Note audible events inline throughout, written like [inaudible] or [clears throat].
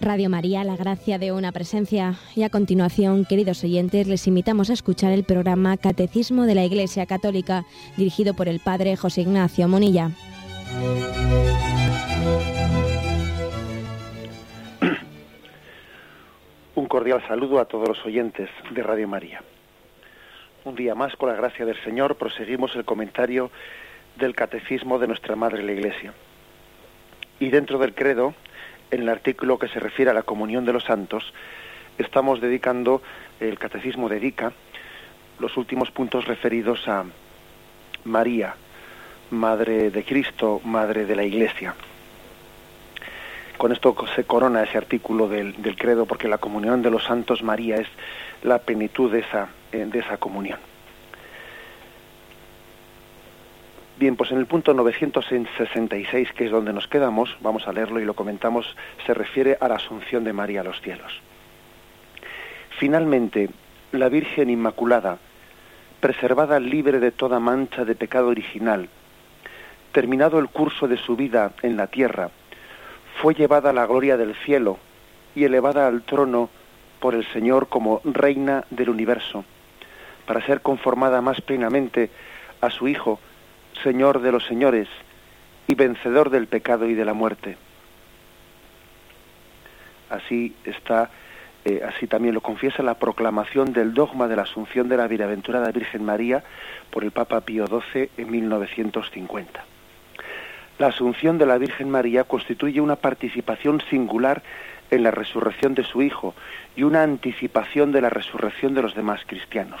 Radio María, la gracia de una presencia. Y a continuación, queridos oyentes, les invitamos a escuchar el programa Catecismo de la Iglesia Católica, dirigido por el Padre José Ignacio Monilla. Un cordial saludo a todos los oyentes de Radio María. Un día más, con la gracia del Señor, proseguimos el comentario del Catecismo de nuestra Madre la Iglesia. Y dentro del credo, en el artículo que se refiere a la comunión de los santos, estamos dedicando, el catecismo dedica, los últimos puntos referidos a María, Madre de Cristo, Madre de la Iglesia. Con esto se corona ese artículo del, credo porque la comunión de los santos María es la plenitud de esa, de esa comunión. Bien, pues en el punto 966, que es donde nos quedamos, vamos a leerlo y lo comentamos, se refiere a la asunción de María a los cielos. Finalmente, la Virgen Inmaculada, preservada libre de toda mancha de pecado original, terminado el curso de su vida en la tierra, fue llevada a la gloria del cielo y elevada al trono por el Señor como reina del universo, para ser conformada más plenamente a su Hijo, Señor de los señores y vencedor del pecado y de la muerte. Así está, eh, así también lo confiesa la proclamación del dogma de la Asunción de la Bienaventurada Virgen María por el Papa Pío XII en 1950. La Asunción de la Virgen María constituye una participación singular en la resurrección de su Hijo y una anticipación de la resurrección de los demás cristianos.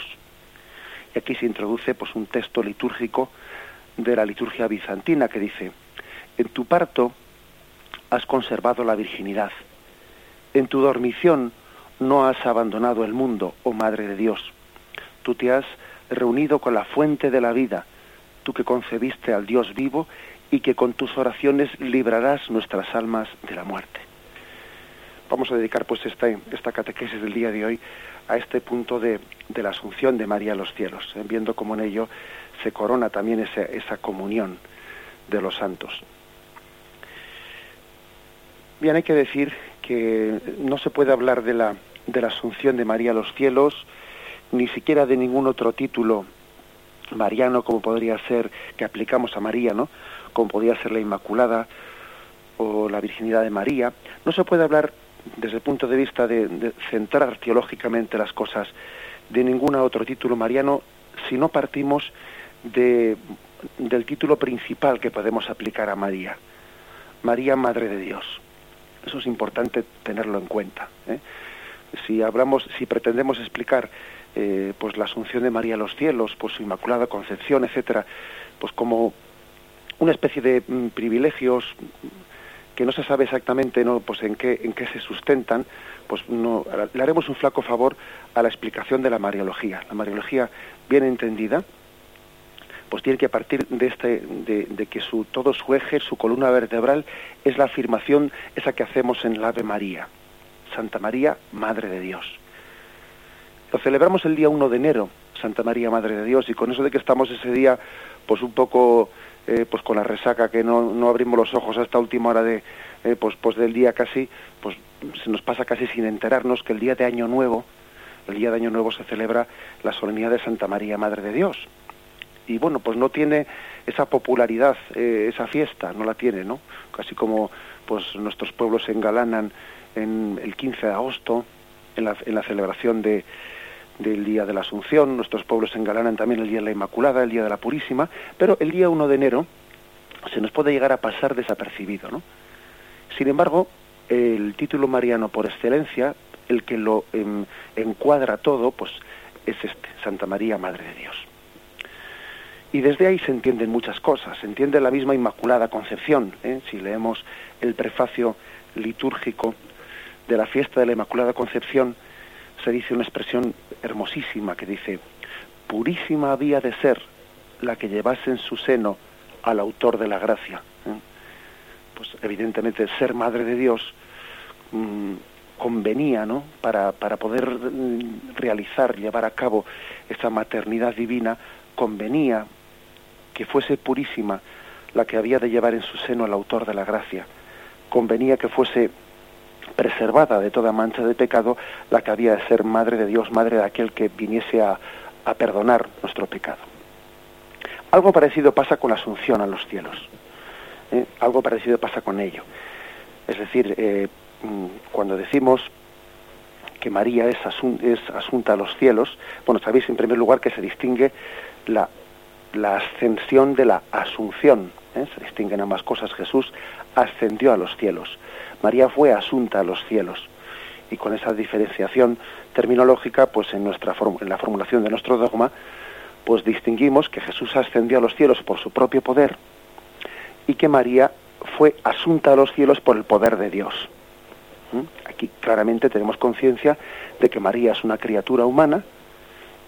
Y aquí se introduce pues, un texto litúrgico de la liturgia bizantina que dice, en tu parto has conservado la virginidad, en tu dormición no has abandonado el mundo, oh Madre de Dios, tú te has reunido con la fuente de la vida, tú que concebiste al Dios vivo y que con tus oraciones librarás nuestras almas de la muerte. Vamos a dedicar pues esta, esta catequesis del día de hoy a este punto de, de la asunción de María a los cielos, ¿eh? viendo cómo en ello se corona también esa, esa comunión de los santos. Bien, hay que decir que no se puede hablar de la, de la asunción de María a los cielos, ni siquiera de ningún otro título mariano como podría ser, que aplicamos a María, ¿no? Como podría ser la Inmaculada o la Virginidad de María. No se puede hablar desde el punto de vista de, de centrar teológicamente las cosas de ningún otro título mariano si no partimos de, del título principal que podemos aplicar a María. María, Madre de Dios. Eso es importante tenerlo en cuenta. ¿eh? Si hablamos, si pretendemos explicar eh, pues la asunción de María a los cielos, pues su inmaculada concepción, etcétera, pues como una especie de mm, privilegios que no se sabe exactamente no pues en qué en qué se sustentan pues no le haremos un flaco favor a la explicación de la mariología la mariología bien entendida pues tiene que partir de, este, de, que su, todo su eje, su columna vertebral, es la afirmación esa que hacemos en la Ave María. Santa María, Madre de Dios. Lo celebramos el día 1 de enero, Santa María, Madre de Dios, y con eso de que estamos ese día, pues un poco, eh, pues con la resaca, que no, no abrimos los ojos hasta última hora de, eh, pues, pues del día casi, pues se nos pasa casi sin enterarnos que el día de Año Nuevo, el día de Año Nuevo se celebra la solemnidad de Santa María, Madre de Dios y bueno, pues no tiene esa popularidad, eh, esa fiesta, no la tiene, ¿no? Casi como pues nuestros pueblos se engalanan en el 15 de agosto, en la, en la celebración de, del Día de la Asunción, nuestros pueblos se engalanan también el Día de la Inmaculada, el Día de la Purísima, pero el día 1 de enero se nos puede llegar a pasar desapercibido, ¿no? Sin embargo, el título mariano por excelencia, el que lo em, encuadra todo, pues es este, Santa María, Madre de Dios. Y desde ahí se entienden muchas cosas. Se entiende la misma Inmaculada Concepción. ¿eh? Si leemos el prefacio litúrgico de la fiesta de la Inmaculada Concepción, se dice una expresión hermosísima que dice, purísima había de ser la que llevase en su seno al autor de la gracia. ¿eh? Pues evidentemente ser madre de Dios mm, convenía, ¿no? Para, para poder mm, realizar, llevar a cabo esa maternidad divina, convenía que fuese purísima la que había de llevar en su seno al autor de la gracia. Convenía que fuese preservada de toda mancha de pecado, la que había de ser madre de Dios, madre de aquel que viniese a, perdonar nuestro pecado. Algo parecido pasa con la asunción a los cielos. ¿eh? Algo parecido pasa con ello. Es decir, eh, mm, cuando decimos que María es, asunta a los cielos, bueno, sabéis en primer lugar que se distingue la, ascensión de la asunción. ¿eh? Se distinguen ambas cosas. Jesús ascendió a los cielos. María fue asunta a los cielos. Y con esa diferenciación terminológica, pues en, nuestra en la formulación de nuestro dogma, pues distinguimos que Jesús ascendió a los cielos por su propio poder y que María fue asunta a los cielos por el poder de Dios. Aquí claramente tenemos conciencia de que María es una criatura humana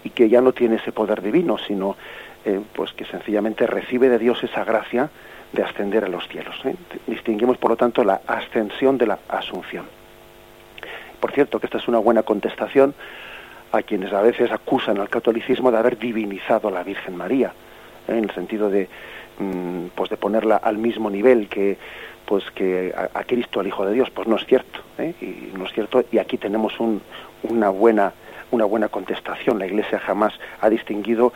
y que ya no tiene ese poder divino, sino eh, pues que sencillamente recibe de Dios esa gracia de ascender a los cielos. ¿eh? Distinguimos, por lo tanto, la ascensión de la asunción. Por cierto, que esta es una buena contestación a quienes a veces acusan al catolicismo de haber divinizado a la Virgen María, ¿eh? en el sentido de, mm, pues de ponerla al mismo nivel que pues que a, Cristo, al Hijo de Dios, pues no es cierto, y no es cierto, y aquí tenemos una buena una buena contestación. La Iglesia jamás ha distinguido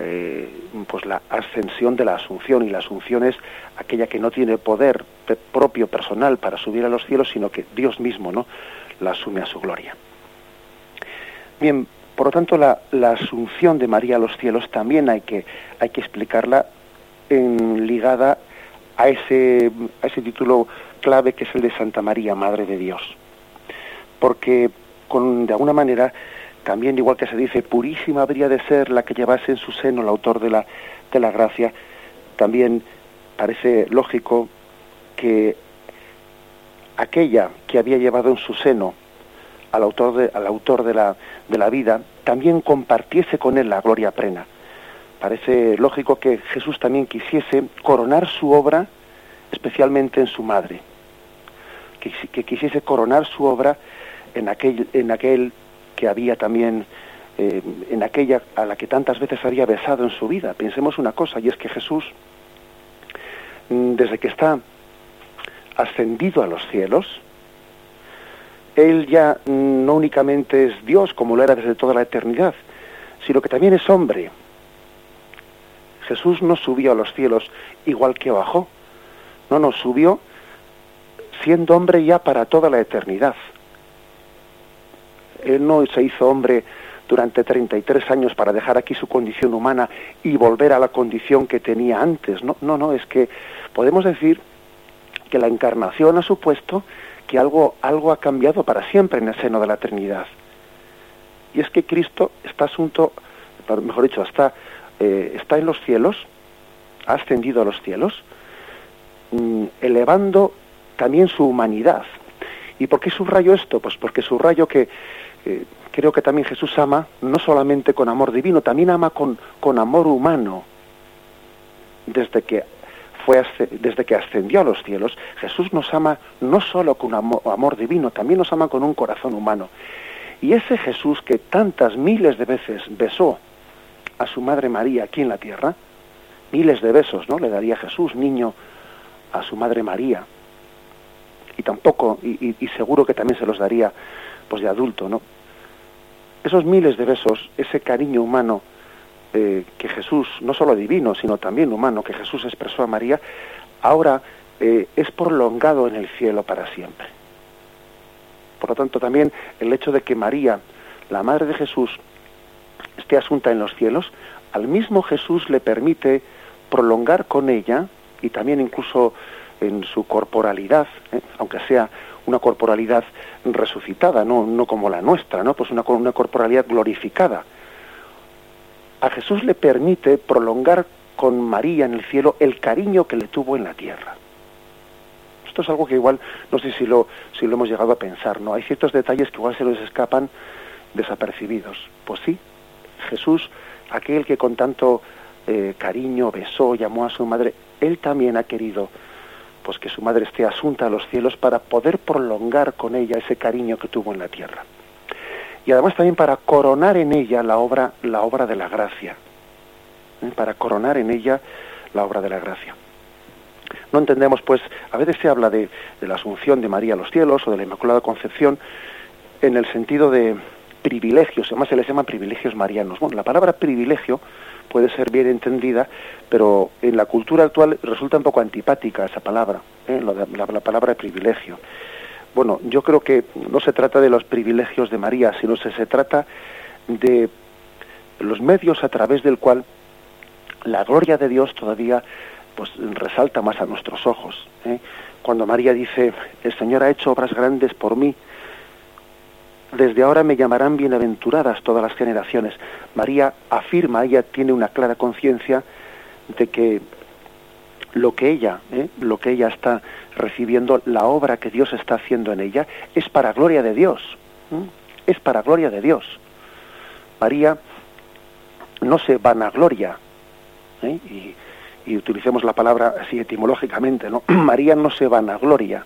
eh, pues la ascensión de la asunción y la asunción es aquella que no tiene poder propio personal para subir a los cielos sino que Dios mismo no la asume a su gloria. Bien por lo tanto la, asunción de María a los cielos también hay que hay que explicarla en, ligada a ese a ese título clave que es el de Santa María Madre de Dios. Porque con de alguna manera también, igual que se dice, purísima habría de ser la que llevase en su seno el autor de la, de gracia, también parece lógico que aquella que había llevado en su seno al autor de, al autor de, la, de la vida, también compartiese con él la gloria plena. Parece lógico que Jesús también quisiese coronar su obra, especialmente en su madre, que, que quisiese coronar su obra en aquel, en aquel que había también eh, en aquella a la que tantas veces había besado en su vida. Pensemos una cosa, y es que Jesús, mm, desde que está ascendido a los cielos, Él ya no únicamente es Dios como lo era desde toda la eternidad, sino que también es hombre. Jesús no subió a los cielos igual que bajó, no, no, subió siendo hombre ya para toda la eternidad. Él no se hizo hombre durante 33 años para dejar aquí su condición humana y volver a la condición que tenía antes. No, no, no, es que podemos decir que la encarnación ha supuesto que algo, algo ha cambiado para siempre en el seno de la Trinidad. Y es que Cristo está asunto, mejor dicho, está, eh, está en los cielos, ha ascendido a los cielos, mm, elevando también su humanidad. ¿Y por qué subrayo esto? Pues porque subrayo que creo que también Jesús ama no solamente con amor divino, también ama con, con amor humano. Desde que, fue, desde que ascendió a los cielos, Jesús nos ama no solo con amor, divino, también nos ama con un corazón humano. Y ese Jesús que tantas miles de veces besó a su madre María aquí en la tierra, miles de besos, ¿no? Le daría Jesús, niño, a su madre María. Y tampoco, y, y seguro que también se los daría, pues de adulto, ¿no? Esos miles de besos, ese cariño humano eh, que Jesús, no solo divino, sino también humano, que Jesús expresó a María, ahora eh, es prolongado en el cielo para siempre. Por lo tanto, también el hecho de que María, la Madre de Jesús, esté asunta en los cielos, al mismo Jesús le permite prolongar con ella, y también incluso en su corporalidad, ¿eh? aunque sea una corporalidad resucitada, no, no como la nuestra, ¿no? Pues una, una corporalidad glorificada. A Jesús le permite prolongar con María en el cielo el cariño que le tuvo en la tierra. Esto es algo que igual, no sé si lo, si lo hemos llegado a pensar, ¿no? Hay ciertos detalles que igual se les escapan desapercibidos. Pues sí, Jesús, aquel que con tanto eh, cariño besó, llamó a su madre, él también ha querido pues que su madre esté asunta a los cielos para poder prolongar con ella ese cariño que tuvo en la tierra. Y además también para coronar en ella la obra, la obra de la gracia. ¿eh? Para coronar en ella la obra de la gracia. No entendemos, pues, a veces se habla de, de la asunción de María a los cielos o de la Inmaculada Concepción en el sentido de privilegios, además se les llama privilegios marianos. Bueno, la palabra privilegio puede ser bien entendida, pero en la cultura actual resulta un poco antipática esa palabra, ¿eh? la, la, palabra privilegio. Bueno, yo creo que no se trata de los privilegios de María, sino que se trata de los medios a través del cual la gloria de Dios todavía pues resalta más a nuestros ojos. ¿eh? Cuando María dice, el Señor ha hecho obras grandes por mí, desde ahora me llamarán bienaventuradas todas las generaciones. María afirma, ella tiene una clara conciencia de que lo que ella, ¿eh? lo que ella está recibiendo, la obra que Dios está haciendo en ella, es para gloria de Dios. Es para gloria de Dios. María no se vanagloria, ¿eh? y, y utilicemos la palabra así etimológicamente, ¿no? [clears throat] María no se vanagloria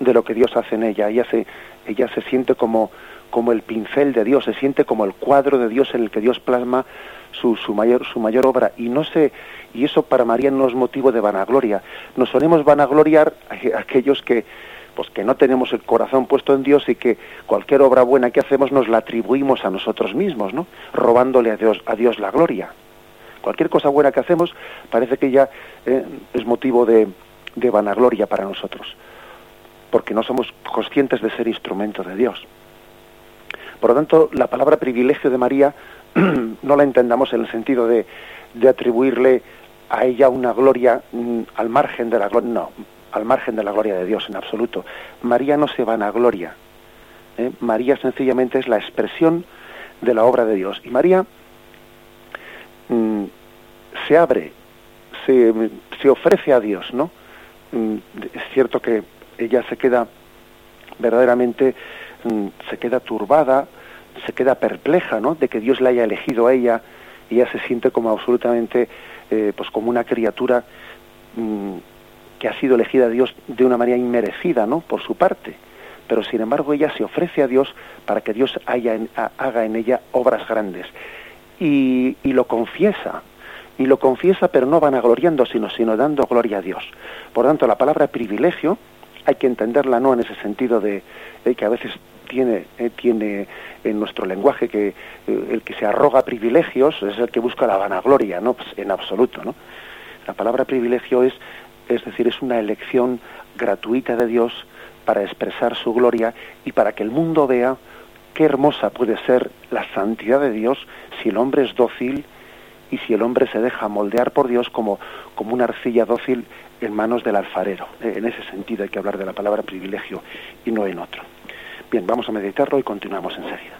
de lo que Dios hace en ella, ella se, ella se siente como, como el pincel de Dios, se siente como el cuadro de Dios en el que Dios plasma su, su, mayor, su mayor obra. Y no sé, y eso para María no es motivo de vanagloria. Nos solemos vanagloriar a aquellos que, pues que no tenemos el corazón puesto en Dios y que cualquier obra buena que hacemos nos la atribuimos a nosotros mismos, ¿no? Robándole a Dios, a Dios la gloria. Cualquier cosa buena que hacemos parece que ya eh, es motivo de, de vanagloria para nosotros porque no somos conscientes de ser instrumento de Dios. Por lo tanto, la palabra privilegio de María [clears throat] no la entendamos en el sentido de, de atribuirle a ella una gloria mm, al margen de la gloria, no, al margen de la gloria de Dios en absoluto. María no se vanagloria. ¿eh? María sencillamente es la expresión de la obra de Dios. Y María mm, se abre, se, se, ofrece a Dios, ¿no? Mm, es cierto que ella se queda verdaderamente, mm, se queda turbada, se queda perpleja, ¿no? De que Dios la haya elegido a ella y ella se siente como absolutamente, eh, pues como una criatura mm, que ha sido elegida a Dios de una manera inmerecida, ¿no? Por su parte. Pero sin embargo ella se ofrece a Dios para que Dios haya haga en ella obras grandes. Y, y lo confiesa, y lo confiesa pero no vanagloriando, sino, sino dando gloria a Dios. Por tanto, la palabra privilegio hay que entenderla no en ese sentido de, que a veces tiene, eh, tiene en nuestro lenguaje que eh, el que se arroga privilegios es el que busca la vanagloria, no pues, en absoluto, ¿no? La palabra privilegio es, es decir, es una elección gratuita de Dios para expresar su gloria y para que el mundo vea qué hermosa puede ser la santidad de Dios si el hombre es dócil y si el hombre se deja moldear por Dios como, como una arcilla dócil en manos del alfarero. Eh, en ese sentido hay que hablar de la palabra privilegio y no en otro. Bien, vamos a meditarlo y continuamos enseguida.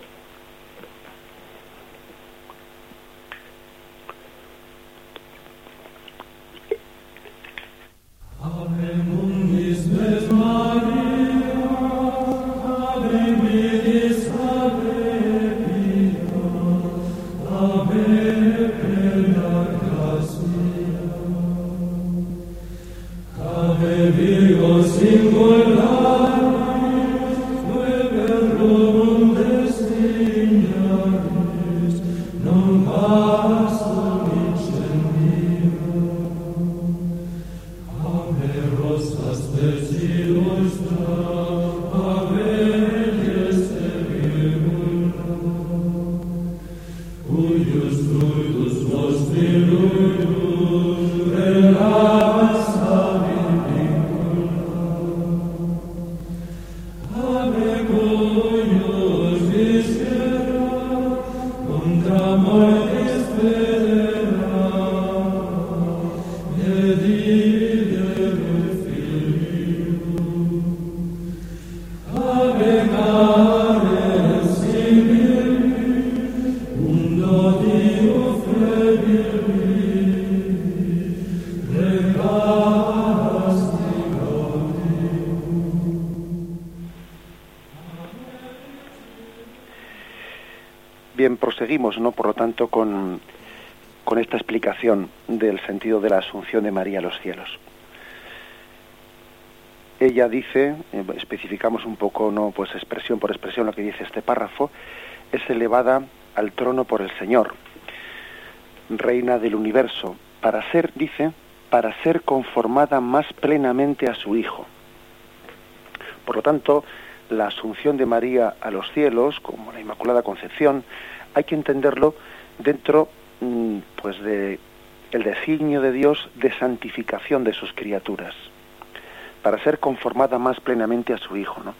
Tanto, con, con esta explicación del sentido de la asunción de María a los cielos. Ella dice, eh, especificamos un poco, no, pues expresión por expresión lo que dice este párrafo, es elevada al trono por el Señor, reina del universo, para ser, dice, para ser conformada más plenamente a su Hijo. Por lo tanto, la asunción de María a los cielos, como la Inmaculada Concepción, hay que entenderlo dentro mm, pues de el designio de Dios de santificación de sus criaturas, para ser conformada más plenamente a su Hijo. ¿no?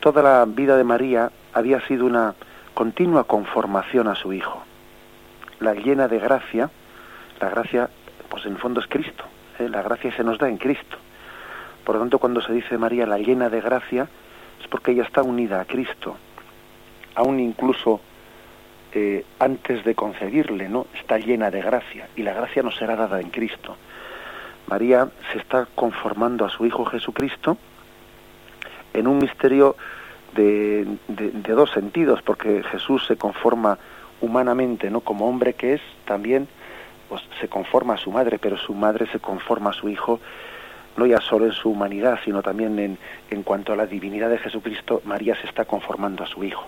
Toda la vida de María había sido una continua conformación a su Hijo. La llena de gracia, la gracia, pues en el fondo es Cristo, ¿eh? la gracia se nos da en Cristo. Por lo tanto, cuando se dice María la llena de gracia, es porque ella está unida a Cristo, aún incluso eh, antes de concebirle, ¿no? Está llena de gracia y la gracia nos será dada en Cristo. María se está conformando a su Hijo Jesucristo en un misterio de, dos sentidos, porque Jesús se conforma humanamente, ¿no? Como hombre que es, también pues, se conforma a su madre, pero su madre se conforma a su Hijo no ya solo en su humanidad, sino también en, en cuanto a la divinidad de Jesucristo, María se está conformando a su Hijo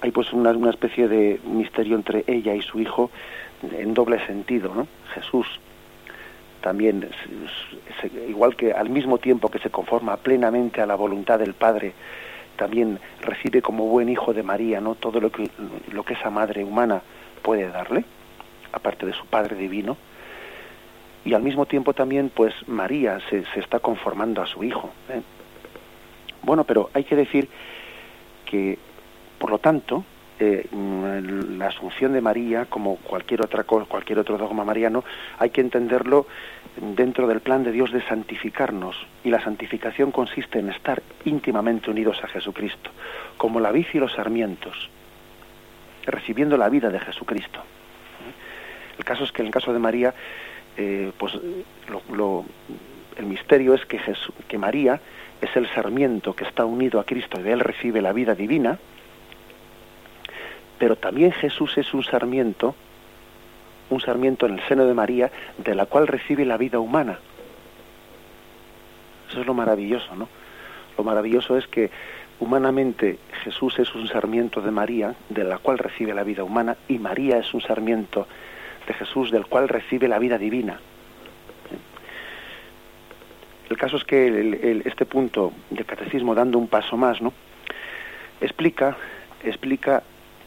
hay pues una, una especie de misterio entre ella y su hijo en doble sentido, ¿no? Jesús también, igual que al mismo tiempo que se conforma plenamente a la voluntad del Padre, también recibe como buen hijo de María, ¿no? Todo lo que, lo que esa madre humana puede darle, aparte de su Padre divino. Y al mismo tiempo también, pues María se, se está conformando a su hijo. ¿eh? Bueno, pero hay que decir que por lo tanto, eh, la asunción de María, como cualquier otra cualquier otro dogma mariano, hay que entenderlo dentro del plan de Dios de santificarnos. Y la santificación consiste en estar íntimamente unidos a Jesucristo, como la vid y los sarmientos, recibiendo la vida de Jesucristo. El caso es que en el caso de María, eh, pues el misterio es que, que María es el sarmiento que está unido a Cristo y de él recibe la vida divina, pero también Jesús es un sarmiento, un sarmiento en el seno de María, de la cual recibe la vida humana. Eso es lo maravilloso, ¿no? Lo maravilloso es que humanamente Jesús es un sarmiento de María, de la cual recibe la vida humana, y María es un sarmiento de Jesús, del cual recibe la vida divina. El caso es que este punto del catecismo, dando un paso más, ¿no? explica, explica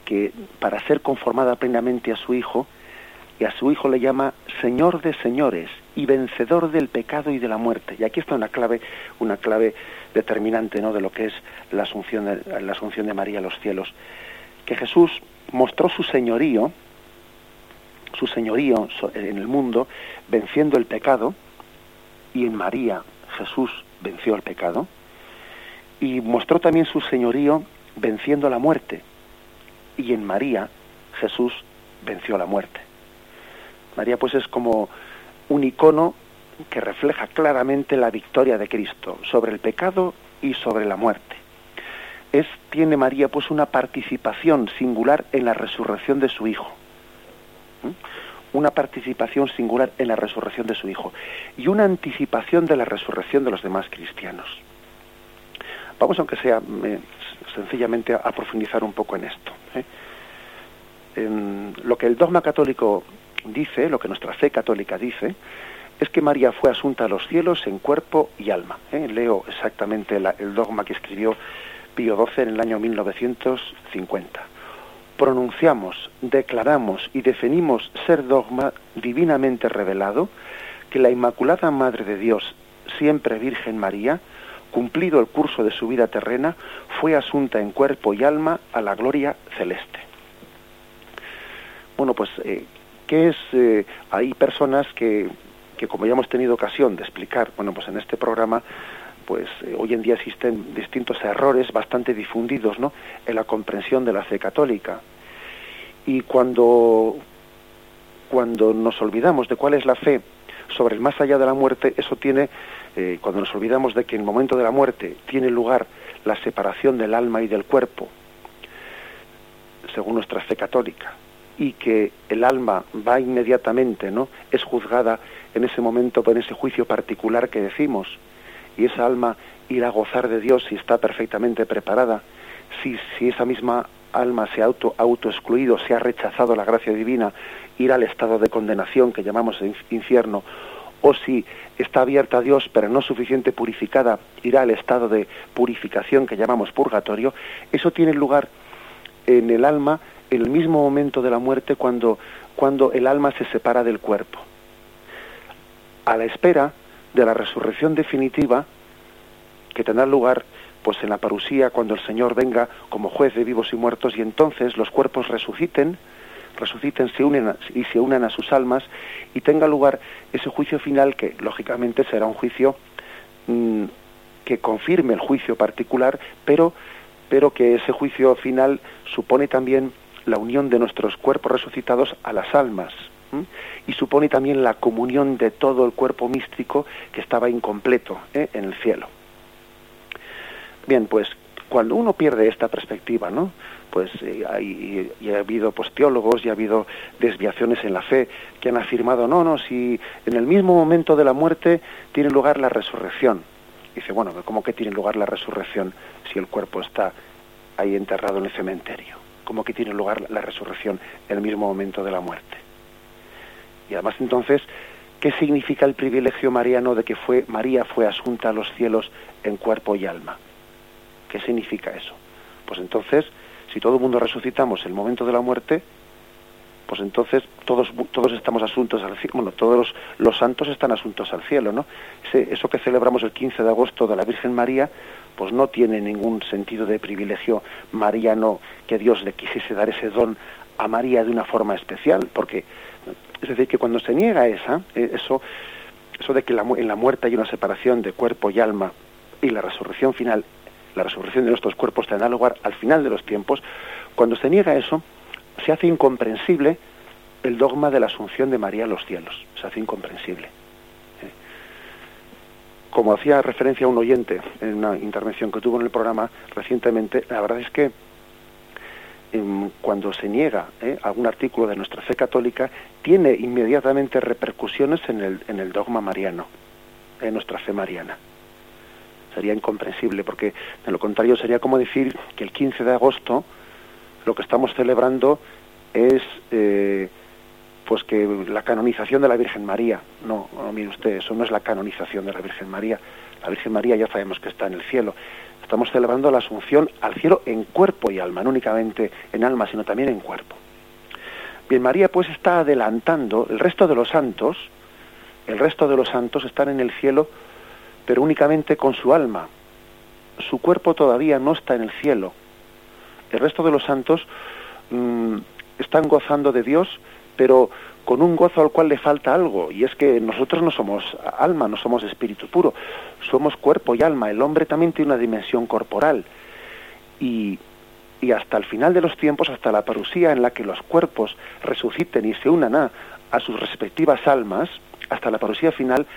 que para ser conformada plenamente a su Hijo, y a su Hijo le llama Señor de señores y vencedor del pecado y de la muerte. Y aquí está una clave, una clave determinante ¿no? de lo que es la asunción de, la asunción de María a los cielos. Que Jesús mostró su señorío, su señorío en el mundo, venciendo el pecado, y en María Jesús venció el pecado, y mostró también su señorío venciendo la muerte, y en María Jesús venció la muerte. María pues es como un icono que refleja claramente la victoria de Cristo sobre el pecado y sobre la muerte. Es, tiene María pues una participación singular en la resurrección de su Hijo. Una participación singular en la resurrección de su Hijo. Y una anticipación de la resurrección de los demás cristianos. Vamos, aunque sea sencillamente a, profundizar un poco en esto. ¿Eh? lo que el dogma católico dice, lo que nuestra fe católica dice, es que María fue asunta a los cielos en cuerpo y alma. ¿eh? Leo exactamente el dogma que escribió Pío XII en el año 1950. Pronunciamos, declaramos y definimos ser dogma divinamente revelado que la Inmaculada Madre de Dios, siempre Virgen María, cumplido el curso de su vida terrena, fue asunta en cuerpo y alma a la gloria celeste. Bueno, pues, eh, ¿qué es? Eh, hay personas que, que, como ya hemos tenido ocasión de explicar, bueno, pues en este programa, pues eh, hoy en día existen distintos errores bastante difundidos, ¿no?, en la comprensión de la fe católica. Y cuando, cuando nos olvidamos de cuál es la fe sobre el más allá de la muerte, eso tiene eh, cuando nos olvidamos de que en el momento de la muerte tiene lugar la separación del alma y del cuerpo, según nuestra fe católica, y que el alma va inmediatamente, ¿no? Es juzgada en ese momento por ese juicio particular que decimos, y esa alma irá a gozar de Dios si está perfectamente preparada, si, si esa misma alma se ha auto, auto excluido, se ha rechazado la gracia divina, ir al estado de condenación que llamamos infierno, o si está abierta a Dios pero no suficiente purificada, irá al estado de purificación que llamamos purgatorio, eso tiene lugar en el alma en el mismo momento de la muerte cuando, cuando el alma se separa del cuerpo. A la espera de la resurrección definitiva que tendrá lugar pues en la parusía cuando el Señor venga como juez de vivos y muertos y entonces los cuerpos resuciten, resuciten se unen y se unan a sus almas y tenga lugar ese juicio final que lógicamente será un juicio mm, que confirme el juicio particular, pero pero que ese juicio final supone también la unión de nuestros cuerpos resucitados a las almas y supone también la comunión de todo el cuerpo místico que estaba incompleto ¿eh? en el cielo. Bien, pues cuando uno pierde esta perspectiva, ¿no? Pues eh, y ha habido pues, teólogos y ha habido desviaciones en la fe que han afirmado, no, no, si en el mismo momento de la muerte tiene lugar la resurrección. Dice, bueno, ¿cómo que tiene lugar la resurrección si el cuerpo está ahí enterrado en el cementerio? ¿Cómo que tiene lugar la resurrección en el mismo momento de la muerte? Y además entonces, ¿qué significa el privilegio mariano de que fue María fue asunta a los cielos en cuerpo y alma? ¿Qué significa eso? Pues entonces, si todo el mundo resucitamos el momento de la muerte, pues entonces todos todos estamos asuntos al cielo, bueno, todos los, santos están asuntos al cielo, ¿no? eso que celebramos el 15 de agosto de la Virgen María, pues no tiene ningún sentido de privilegio mariano que Dios le quisiese dar ese don a María de una forma especial, porque es decir, que cuando se niega esa, eh, eso, eso de que en la muerte hay una separación de cuerpo y alma y la resurrección final la resurrección de nuestros cuerpos tendrá lugar al final de los tiempos, cuando se niega eso, se hace incomprensible el dogma de la asunción de María a los cielos, se hace incomprensible. ¿eh? Como hacía referencia un oyente en una intervención que tuvo en el programa recientemente, la verdad es que em, cuando se niega ¿eh? algún artículo de nuestra fe católica, tiene inmediatamente repercusiones en el, en el dogma mariano, en nuestra fe mariana sería incomprensible, porque de lo contrario sería como decir que el 15 de agosto lo que estamos celebrando es eh, pues que la canonización de la Virgen María. No, no, mire usted, eso no es la canonización de la Virgen María. La Virgen María ya sabemos que está en el cielo. Estamos celebrando la asunción al cielo en cuerpo y alma, no únicamente en alma, sino también en cuerpo. Bien, María pues está adelantando, el resto de los santos, el resto de los santos están en el cielo pero únicamente con su alma. Su cuerpo todavía no está en el cielo. El resto de los santos mm, están gozando de Dios, pero con un gozo al cual le falta algo, y es que nosotros no somos alma, no somos espíritu puro, somos cuerpo y alma. El hombre también tiene una dimensión corporal. Y, y hasta el final de los tiempos, hasta la parusía en la que los cuerpos resuciten y se unan a, a sus respectivas almas, hasta la parusía final,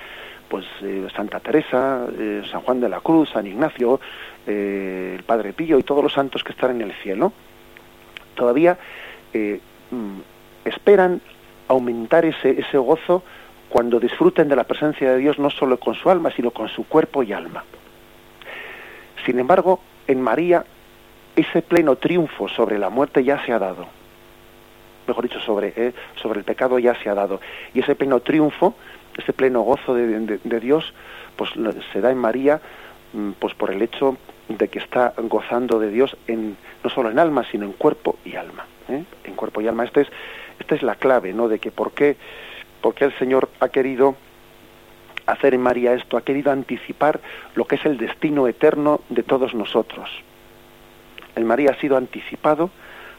pues eh, Santa Teresa, eh, San Juan de la Cruz, San Ignacio, eh, el Padre Pío y todos los santos que están en el cielo, todavía mm, esperan aumentar ese, ese gozo cuando disfruten de la presencia de Dios no solo con su alma, sino con su cuerpo y alma. Sin embargo, en María ese pleno triunfo sobre la muerte ya se ha dado. Mejor dicho, sobre, sobre el pecado ya se ha dado. Y ese pleno triunfo ese pleno gozo de, Dios pues se da en María mm, pues por el hecho de que está gozando de Dios en no solo en alma sino en cuerpo y alma ¿eh? en cuerpo y alma. Esta es esta es la clave no de que por qué porque el Señor ha querido hacer en María esto ha querido anticipar lo que es el destino eterno de todos nosotros. En María ha sido anticipado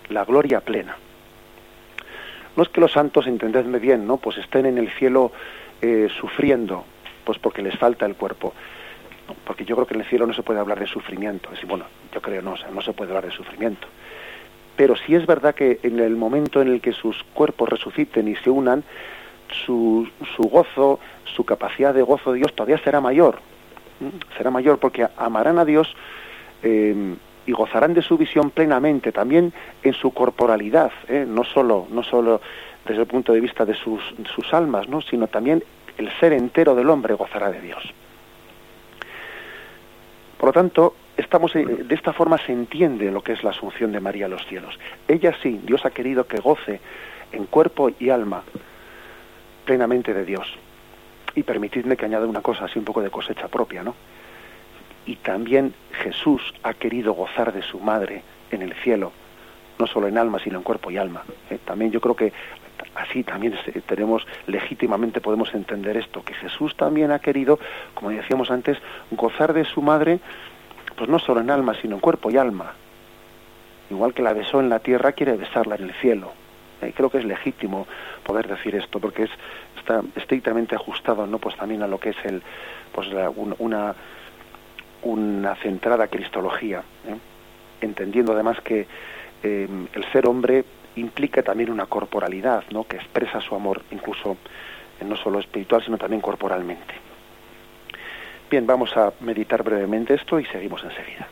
la gloria plena. No es que los santos entendedme bien no pues estén en el cielo eh, sufriendo, pues porque les falta el cuerpo. Porque yo creo que en el cielo no se puede hablar de sufrimiento. Es, bueno, yo creo no, no se puede hablar de sufrimiento. Pero sí es verdad que en el momento en el que sus cuerpos resuciten y se unan, su, su gozo, su capacidad de gozo de Dios todavía será mayor. Será mayor porque amarán a Dios eh, y gozarán de su visión plenamente, también en su corporalidad, ¿eh? no solo, no solo desde el punto de vista de sus, sus almas, ¿no? sino también el ser entero del hombre gozará de Dios. Por lo tanto, estamos de esta forma se entiende lo que es la asunción de María a los cielos. Ella sí, Dios ha querido que goce en cuerpo y alma plenamente de Dios. Y permitidme que añada una cosa, así un poco de cosecha propia, ¿no? Y también Jesús ha querido gozar de su madre en el cielo, no solo en alma, sino en cuerpo y alma. ¿eh? También yo creo que así también tenemos legítimamente podemos entender esto, que Jesús también ha querido, como decíamos antes, gozar de su madre, pues no solo en alma, sino en cuerpo y alma. Igual que la besó en la tierra, quiere besarla en el cielo. Y creo que es legítimo poder decir esto, porque es, está estrictamente ajustado, ¿no? Pues también a lo que es el, pues una, una centrada cristología, ¿eh? entendiendo además que eh, el ser hombre implica también una corporalidad, ¿no? Que expresa su amor, incluso no solo espiritual, sino también corporalmente. Bien, vamos a meditar brevemente esto y seguimos enseguida.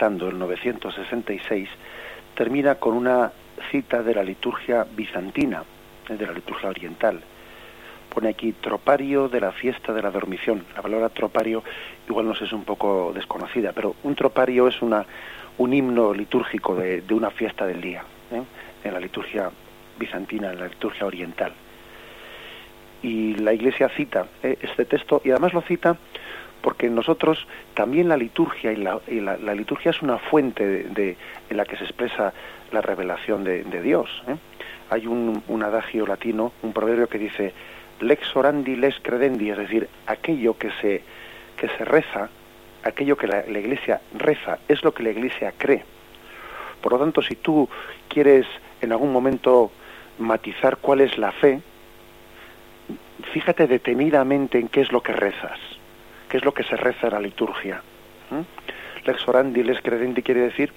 El 966, termina con una cita de la liturgia bizantina, eh, de la liturgia oriental. Pone aquí tropario de la fiesta de la dormición. La palabra tropario igual nos es un poco desconocida, pero un tropario es una, un himno litúrgico de, una fiesta del día, ¿eh? en la liturgia bizantina, en la liturgia oriental. Y la Iglesia cita ¿eh? este texto y además lo cita porque nosotros también la liturgia y la, la, liturgia es una fuente de, en la que se expresa la revelación de, Dios. ¿eh? Hay un, adagio latino, un proverbio que dice lex orandi, lex credendi, es decir, aquello que se, que se reza, aquello que la Iglesia reza, es lo que la Iglesia cree. Por lo tanto, si tú quieres en algún momento matizar cuál es la fe, fíjate detenidamente en qué es lo que rezas qué es lo que se reza en la liturgia. ¿Mm? Lex orandi, lex credendi quiere decir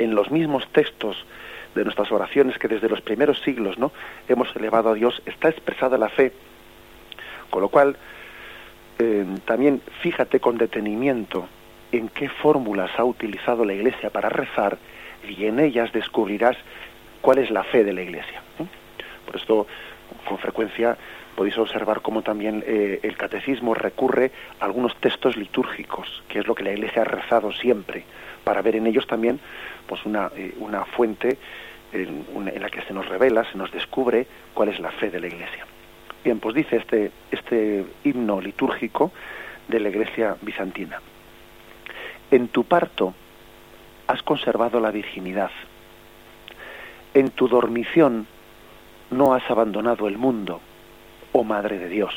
en los mismos textos de nuestras oraciones que desde los primeros siglos no hemos elevado a Dios está expresada la fe con lo cual eh, también fíjate con detenimiento en qué fórmulas ha utilizado la Iglesia para rezar y en ellas descubrirás cuál es la fe de la Iglesia. ¿eh? Por esto, con frecuencia, podéis observar cómo también eh, el catecismo recurre a algunos textos litúrgicos, que es lo que la Iglesia ha rezado siempre, para ver en ellos también pues una, eh, una fuente en, la que se nos revela, se nos descubre cuál es la fe de la Iglesia. Bien, pues dice este, este himno litúrgico de la Iglesia bizantina. En tu parto has conservado la virginidad. En tu dormición no has abandonado el mundo oh Madre de Dios.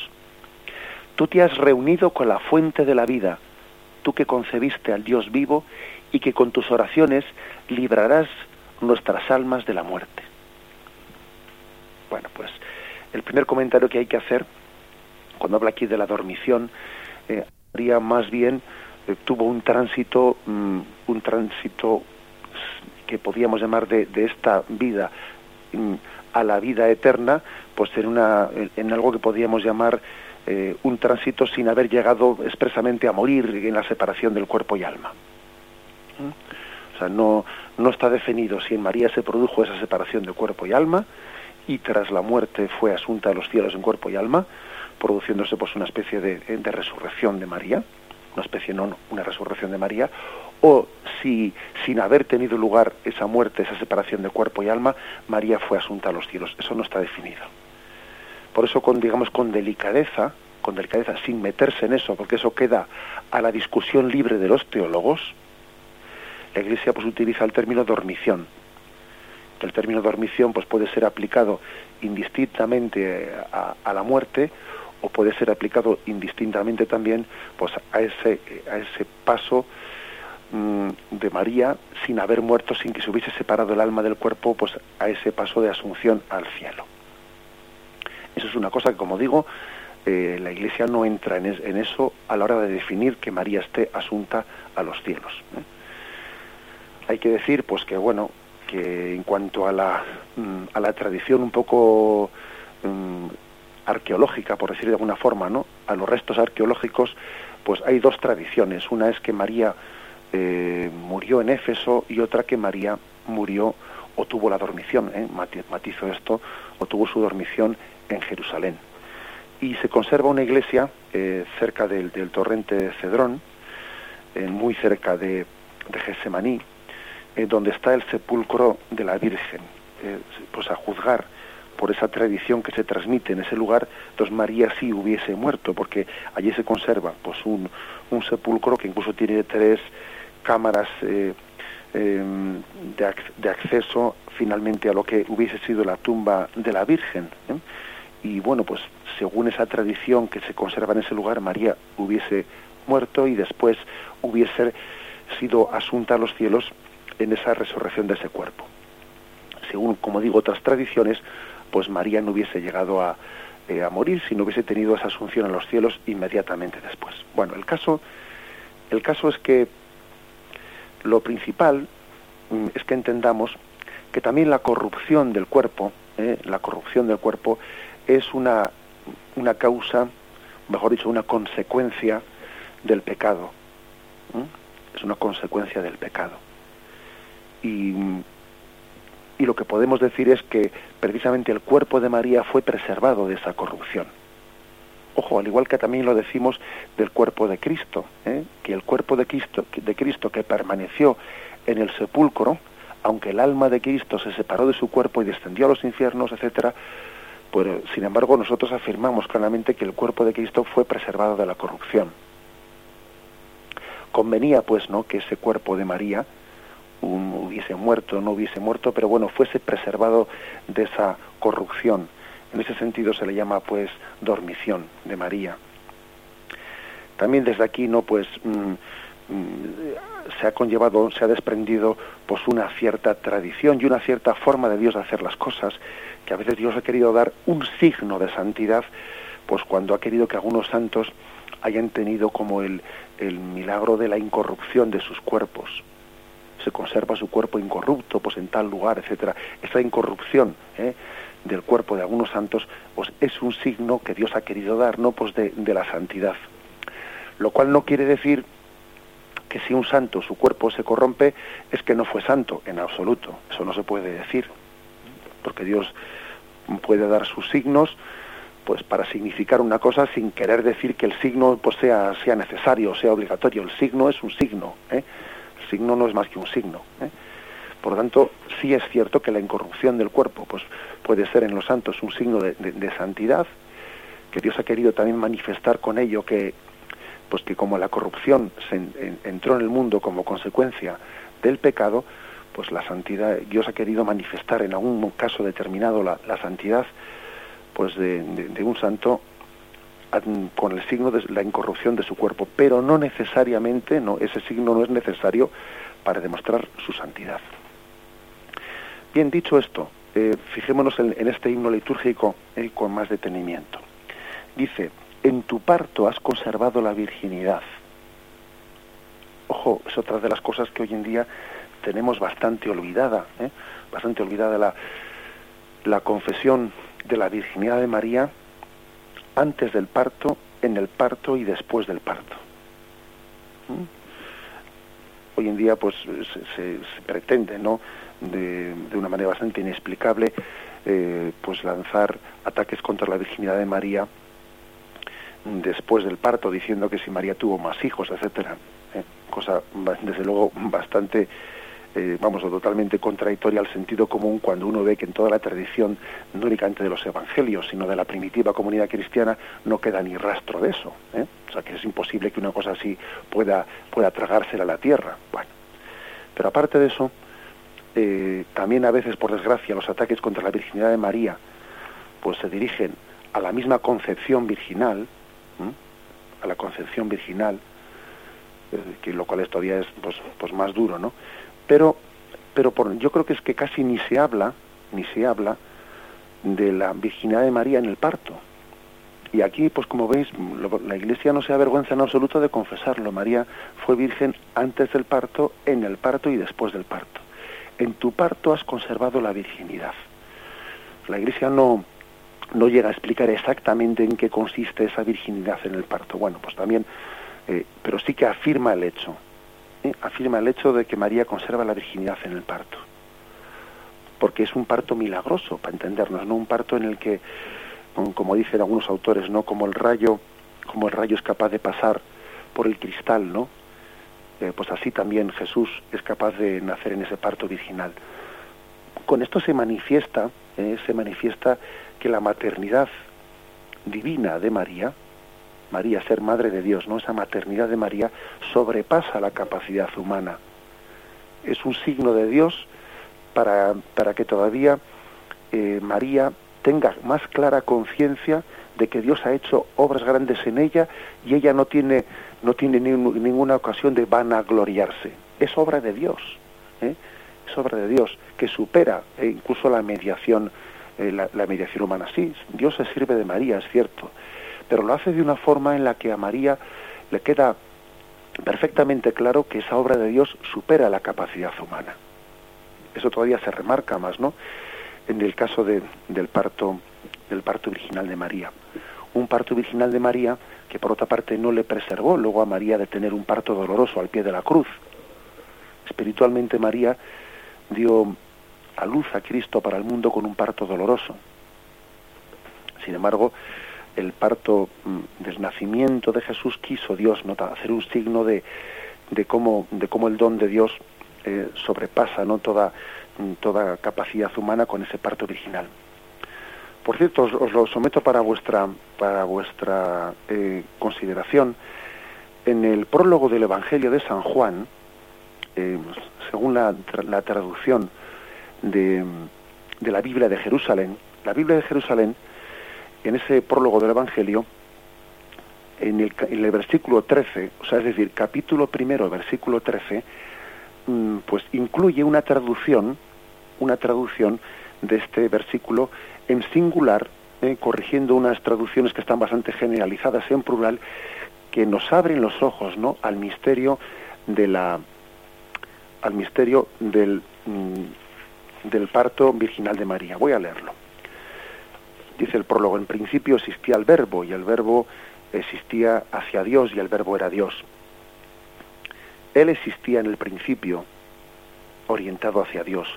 Tú te has reunido con la fuente de la vida, tú que concebiste al Dios vivo y que con tus oraciones librarás nuestras almas de la muerte. Bueno, pues el primer comentario que hay que hacer, cuando habla aquí de la dormición, eh, María más bien eh, tuvo un tránsito, mm, un tránsito que podíamos llamar de, de esta vida mm, a la vida eterna, pues en, una, en algo que podíamos llamar eh, un tránsito sin haber llegado expresamente a morir en la separación del cuerpo y alma. ¿Mm? O sea, no, no está definido si en María se produjo esa separación de cuerpo y alma y tras la muerte fue asunta a los cielos en cuerpo y alma, produciéndose pues una especie de, de resurrección de María, una especie no, una resurrección de María, o si sin haber tenido lugar esa muerte, esa separación de cuerpo y alma, María fue asunta a los cielos. Eso no está definido. Por eso, con, digamos, con delicadeza, con delicadeza, sin meterse en eso, porque eso queda a la discusión libre de los teólogos, la Iglesia pues utiliza el término dormición. El término dormición pues puede ser aplicado indistintamente a, a la muerte o puede ser aplicado indistintamente también pues a ese a ese paso de María sin haber muerto, sin que se hubiese separado el alma del cuerpo, pues a ese paso de asunción al cielo. Eso es una cosa que, como digo, eh, la Iglesia no entra en, en, eso a la hora de definir que María esté asunta a los cielos. ¿eh? Hay que decir, pues que bueno, que en cuanto a la, mm, a la tradición un poco um, arqueológica, por decir de alguna forma, ¿no? A los restos arqueológicos, pues hay dos tradiciones. Una es que María eh, murió en Éfeso y otra que María murió o tuvo la dormición, ¿eh? matizo esto, o tuvo su dormición en Jerusalén. Y se conserva una iglesia eh, cerca del, torrente Cedrón, eh, muy cerca de, de Gesemaní, donde está el sepulcro de la Virgen. pues a juzgar por esa tradición que se transmite en ese lugar, entonces María sí hubiese muerto, porque allí se conserva pues un, un sepulcro que incluso tiene tres cámaras eh, em, de, acceso finalmente a lo que hubiese sido la tumba de la Virgen. ¿eh? Y bueno, pues según esa tradición que se conserva en ese lugar, María hubiese muerto y después hubiese sido asunta a los cielos en esa resurrección de ese cuerpo. Según, como digo, otras tradiciones, pues María no hubiese llegado a, eh, a morir si no hubiese tenido esa asunción a los cielos inmediatamente después. Bueno, el caso, el caso es que lo principal mm, es que entendamos que también la corrupción del cuerpo, ¿eh? la corrupción del cuerpo es una, una causa, mejor dicho, una consecuencia del pecado. Es una consecuencia del pecado. Y, y lo que podemos decir es que precisamente el cuerpo de María fue preservado de esa corrupción. Ojo, al igual que también lo decimos del cuerpo de Cristo, ¿eh? que el cuerpo de Cristo, de Cristo que permaneció en el sepulcro, aunque el alma de Cristo se separó de su cuerpo y descendió a los infiernos, etcétera, pues sin embargo nosotros afirmamos claramente que el cuerpo de Cristo fue preservado de la corrupción. Convenía pues no que ese cuerpo de María hubiese muerto, no hubiese muerto, pero bueno, fuese preservado de esa corrupción en ese sentido se le llama pues dormición de María. También desde aquí no pues mm, mm, se ha conllevado, se ha desprendido pues una cierta tradición y una cierta forma de Dios de hacer las cosas, que a veces Dios ha querido dar un signo de santidad, pues cuando ha querido que algunos santos hayan tenido como el, el milagro de la incorrupción de sus cuerpos se conserva su cuerpo incorrupto, pues en tal lugar, etcétera. Esa incorrupción, ¿eh? Del cuerpo de algunos santos, pues es un signo que Dios ha querido dar, ¿no? Pues de, de la santidad. Lo cual no quiere decir que si un santo su cuerpo se corrompe es que no fue santo, en absoluto. Eso no se puede decir. Porque Dios puede dar sus signos pues para significar una cosa sin querer decir que el signo pues sea, sea necesario, sea obligatorio. El signo es un signo. ¿eh? El signo no es más que un signo. ¿eh? Por lo tanto, sí es cierto que la incorrupción del cuerpo pues, puede ser en los santos un signo de, santidad, que Dios ha querido también manifestar con ello que, pues que como la corrupción entró en el mundo como consecuencia del pecado, pues la santidad, Dios ha querido manifestar en algún caso determinado la, santidad pues de, un santo con el signo de la incorrupción de su cuerpo, pero no necesariamente, no, ese signo no es necesario para demostrar su santidad. Bien, dicho esto, eh, fijémonos en, este himno litúrgico eh, con más detenimiento. Dice, en tu parto has conservado la virginidad. Ojo, es otra de las cosas que hoy en día tenemos bastante olvidada, ¿eh? bastante olvidada la, la confesión de la virginidad de María antes del parto, en el parto y después del parto. ¿Mm? Hoy en día, pues, se, pretende, ¿no? De, una manera bastante inexplicable, eh, pues lanzar ataques contra la virginidad de María después del parto, diciendo que si María tuvo más hijos, etcétera. ¿eh? Cosa, desde luego, bastante eh, vamos, totalmente contradictoria al sentido común cuando uno ve que en toda la tradición, no únicamente de los evangelios, sino de la primitiva comunidad cristiana, no queda ni rastro de eso. ¿eh? O sea, que es imposible que una cosa así pueda, pueda tragársela a la tierra. Bueno, pero aparte de eso, eh, también a veces, por desgracia, los ataques contra la virginidad de María, pues se dirigen a la misma concepción virginal, a la concepción virginal, que lo cual todavía es pues, pues más duro, ¿no? pero pero por, yo creo que es que casi ni se habla ni se habla de la virginidad de María en el parto. Y aquí pues como veis la Iglesia no se avergüenza en absoluto de confesarlo. María fue virgen antes del parto en el parto y después del parto en tu parto has conservado la virginidad. La Iglesia no no llega a explicar exactamente en qué consiste esa virginidad en el parto. Bueno pues también eh, pero sí que afirma el hecho afirma el hecho de que María conserva la virginidad en el parto. Porque es un parto milagroso, para entendernos, no un parto en el que, como dicen algunos autores, no como el rayo, como el rayo es capaz de pasar por el cristal, ¿no? Eh, pues así también Jesús es capaz de nacer en ese parto virginal. Con esto se manifiesta, eh, se manifiesta que la maternidad divina de María, María, ser madre de Dios, ¿no? Esa maternidad de María sobrepasa la capacidad humana. Es un signo de Dios para, para que todavía eh, María tenga más clara conciencia de que Dios ha hecho obras grandes en ella y ella no tiene, no tiene ninguna ocasión de vanagloriarse. Es obra de Dios, ¿eh? es obra de Dios que supera eh, incluso la mediación, la, la mediación humana. Sí, Dios se sirve de María, es cierto, pero lo hace de una forma en la que a María le queda perfectamente claro que esa obra de Dios supera la capacidad humana. Eso todavía se remarca más, ¿no? En el caso del parto del parto virginal de María. Un parto virginal de María que por otra parte no le preservó luego a María de tener un parto doloroso al pie de la cruz. Espiritualmente María dio a luz a Cristo para el mundo con un parto doloroso. Sin embargo, el parto mm, del nacimiento de Jesús quiso Dios hacer un signo de, de, cómo, de cómo el don de Dios eh, sobrepasa ¿no? toda, mm, toda capacidad humana con ese parto original. Por cierto, os, lo someto para vuestra, para vuestra eh, consideración. En el prólogo del Evangelio de San Juan, eh, según la, la traducción de, de la Biblia de Jerusalén, la Biblia de Jerusalén en ese prólogo del Evangelio, en el, versículo 13, o sea, es decir, capítulo primero, versículo 13, mm, pues incluye una traducción, una traducción de este versículo en singular, eh, corrigiendo unas traducciones que están bastante generalizadas en plural, que nos abren los ojos, ¿no? Al misterio de la, al misterio del, mm, del parto virginal de María. Voy a leerlo dice el prólogo, en principio existía el verbo y el verbo existía hacia Dios y el verbo era Dios. Él existía en el principio, orientado hacia Dios.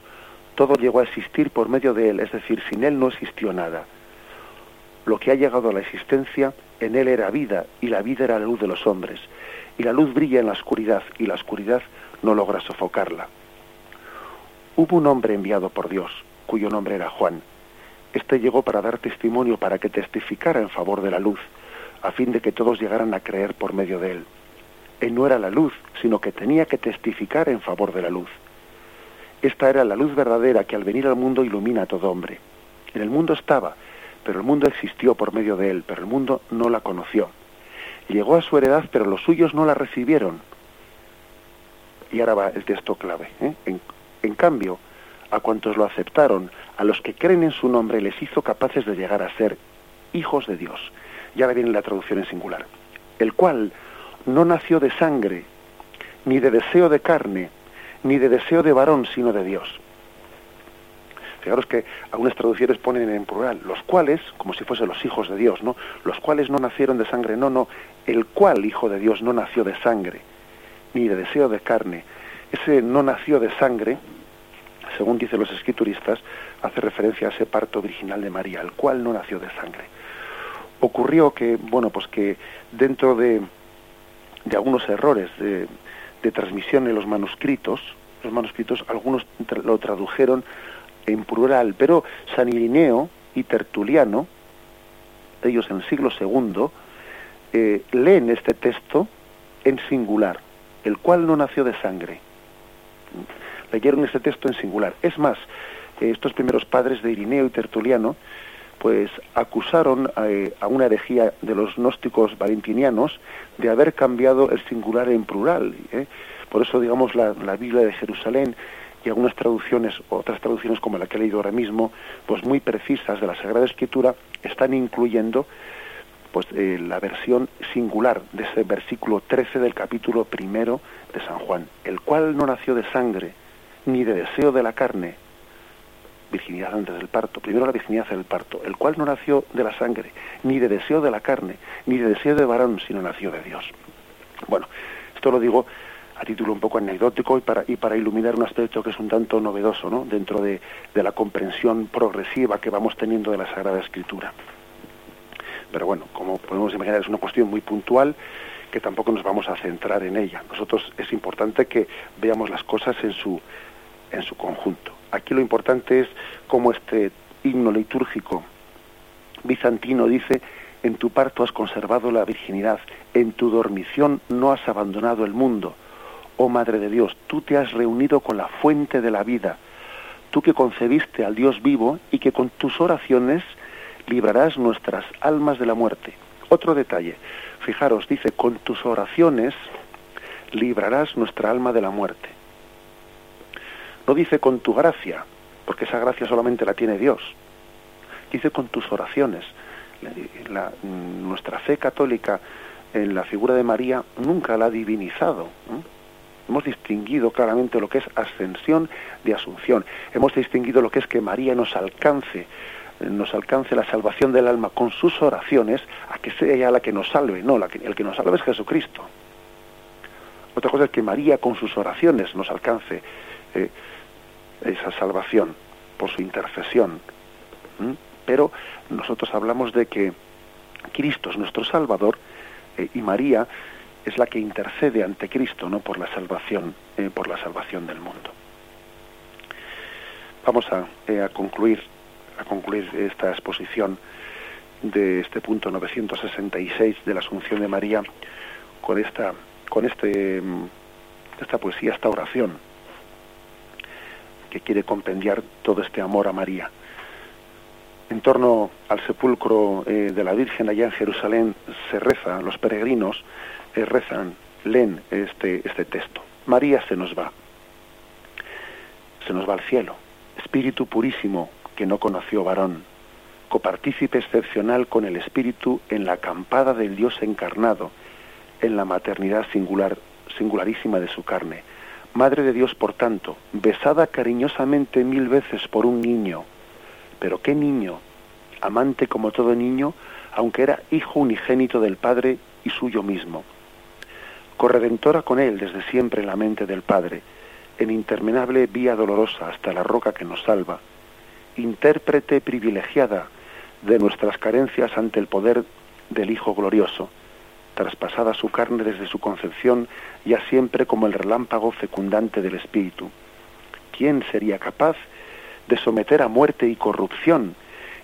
Todo llegó a existir por medio de Él, es decir, sin Él no existió nada. Lo que ha llegado a la existencia, en Él era vida, y la vida era la luz de los hombres. Y la luz brilla en la oscuridad, y la oscuridad no logra sofocarla. Hubo un hombre enviado por Dios, cuyo nombre era Juan este llegó para dar testimonio, para que testificara en favor de la luz, a fin de que todos llegaran a creer por medio de él. Él no era la luz, sino que tenía que testificar en favor de la luz. Esta era la luz verdadera que al venir al mundo ilumina a todo hombre. En el mundo estaba, pero el mundo existió por medio de él, pero el mundo no la conoció. Llegó a su heredad, pero los suyos no la recibieron. Y ahora va el texto clave. ¿eh? En, en cambio, a cuantos lo aceptaron, a los que creen en su nombre, les hizo capaces de llegar a ser hijos de Dios. Ya ahora viene la traducción en singular. El cual no nació de sangre, ni de deseo de carne, ni de deseo de varón, sino de Dios. Fijaros que algunas traducciones ponen en plural, los cuales, como si fuesen los hijos de Dios, ¿no? Los cuales no nacieron de sangre, no, no, el cual hijo de Dios no nació de sangre, ni de deseo de carne. Ese no nació de sangre, según dicen los escrituristas, hace referencia a ese parto virginal de María, el cual no nació de sangre. Ocurrió que, bueno, pues que dentro de, de algunos errores de, de transmisión en los manuscritos, los manuscritos algunos lo tradujeron en plural, pero San Irineo y Tertuliano, ellos en el siglo II, eh, leen este texto en singular, el cual no nació de sangre. Leyeron este texto en singular. Es más, eh, estos primeros padres de Irineo y Tertuliano, pues acusaron eh, a una herejía de los gnósticos valentinianos de haber cambiado el singular en plural. Por eso, digamos, la, la Biblia de Jerusalén y algunas traducciones, otras traducciones como la que he leído ahora mismo, pues muy precisas de la Sagrada Escritura, están incluyendo pues eh, la versión singular de ese versículo 13 del capítulo primero de San Juan, el cual no nació de sangre, ni de deseo de la carne, virginidad antes del parto, primero la virginidad del parto, el cual no nació de la sangre, ni de deseo de la carne, ni de deseo de varón, sino nació de Dios. Bueno, esto lo digo a título un poco anecdótico y para, y para iluminar un aspecto que es un tanto novedoso ¿no? dentro de, de la comprensión progresiva que vamos teniendo de la Sagrada Escritura. Pero bueno, como podemos imaginar, es una cuestión muy puntual que tampoco nos vamos a centrar en ella. Nosotros es importante que veamos las cosas en su, en su conjunto. Aquí lo importante es cómo este himno litúrgico bizantino dice, en tu parto has conservado la virginidad, en tu dormición no has abandonado el mundo oh Madre de Dios, tú te has reunido con la fuente de la vida, tú que concebiste al Dios vivo y que con tus oraciones librarás nuestras almas de la muerte. Otro detalle, fijaros, dice, con tus oraciones librarás nuestra alma de la muerte. No dice con tu gracia, porque esa gracia solamente la tiene Dios. Dice con tus oraciones. nuestra fe católica en la figura de María nunca la ha divinizado hemos distinguido claramente lo que es ascensión de asunción, hemos distinguido lo que es que María nos alcance, nos alcance la salvación del alma con sus oraciones, a que sea ella la que nos salve, no, la que, el que nos salve es Jesucristo. Otra cosa es que María con sus oraciones nos alcance eh, esa salvación por su intercesión. Pero nosotros hablamos de que Cristo es nuestro Salvador eh, y María es la que intercede ante Cristo, no por la salvación, eh, por la salvación del mundo. Vamos a, eh, a, concluir, a concluir esta exposición de este punto 966 de la Asunción de María con esta, con este, mm, esta poesía, esta oración que quiere compendiar todo este amor a María. En torno al sepulcro eh, de la Virgen allá en Jerusalén se reza, los peregrinos eh, rezan, leen este, este texto. María se nos va, se nos va al cielo, espíritu purísimo que no conoció varón, copartícipe excepcional con el espíritu en la acampada del Dios encarnado, en la maternidad singular, singularísima de su carne. Madre de Dios, por tanto, besada cariñosamente mil veces por un niño, pero qué niño, amante como todo niño, aunque era hijo unigénito del Padre y suyo mismo. Corredentora con él desde siempre en la mente del Padre, en interminable vía dolorosa hasta la roca que nos salva, intérprete privilegiada de nuestras carencias ante el poder del Hijo glorioso, traspasada su carne desde su concepción, ya siempre como el relámpago fecundante del Espíritu. ¿Quién sería capaz de someter a muerte y corrupción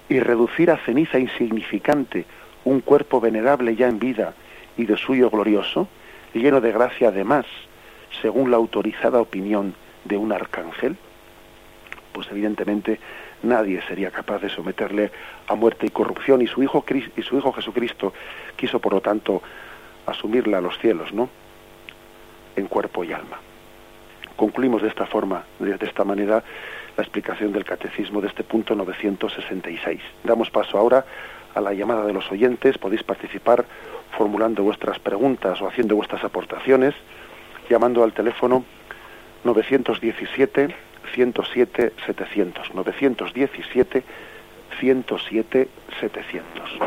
y reducir a ceniza insignificante un cuerpo venerable ya en vida y de suyo glorioso? lleno de gracia además, según la autorizada opinión de un arcángel? pues evidentemente nadie sería capaz de someterle a muerte y corrupción y su hijo y su hijo Jesucristo quiso por lo tanto asumirla a los cielos, ¿no? En cuerpo y alma. Concluimos de esta forma, de, esta manera, la explicación del catecismo de este punto 966. Damos paso ahora a la llamada de los oyentes. Podéis participar formulando vuestras preguntas o haciendo vuestras aportaciones, llamando al teléfono 917 107 700. 917 107 700.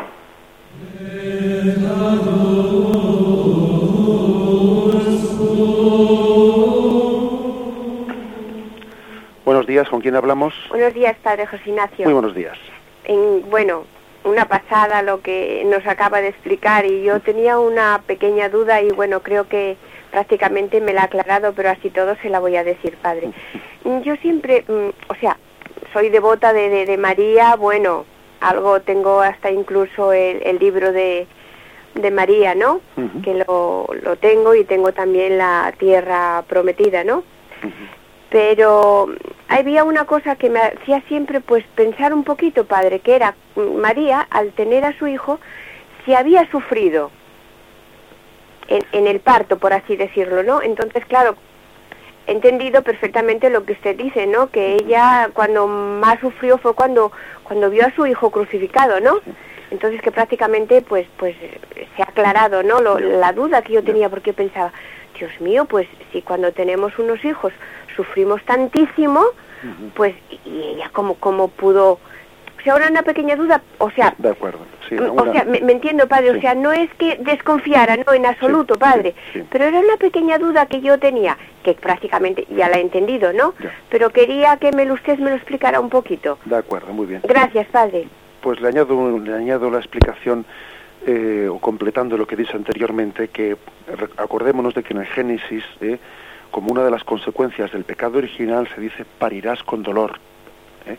Buenos días, ¿con quién hablamos? Buenos días, Padre José Ignacio. Muy buenos días. En, bueno, una pasada lo que nos acaba de explicar y yo tenía una pequeña duda y bueno, creo que prácticamente me la ha aclarado, pero así todo se la voy a decir, Padre. Yo siempre, mm, o sea, soy devota de, de, María, bueno, algo tengo hasta incluso el, libro de, de María, ¿no? Que lo, lo tengo y tengo también la tierra prometida, ¿no? pero había una cosa que me hacía siempre pues pensar un poquito, padre, que era María, al tener a su hijo, si había sufrido en, en el parto, por así decirlo, ¿no? Entonces, claro, he entendido perfectamente lo que usted dice, ¿no? Que ella cuando más sufrió fue cuando, cuando vio a su hijo crucificado, ¿no? Entonces que prácticamente pues pues se ha aclarado, ¿no? la duda que yo tenía porque pensaba, Dios mío, pues si cuando tenemos unos hijos sufrimos tantísimo, pues, y ella como, como pudo... Si ahora una pequeña duda, o sea... De acuerdo, mm, O sea, me, entiendo, padre, o sea, no es que desconfiara, no, en absoluto, padre, pero era una pequeña duda que yo tenía, que prácticamente ya la he entendido, ¿no? Pero quería que me, usted me lo explicara un poquito. De acuerdo, muy bien. Gracias, padre. Pues le añado, le añado la explicación eh, o completando lo que dice anteriormente, que acordémonos de que en el Génesis eh, como una de las consecuencias del pecado original se dice parirás con dolor. ¿eh?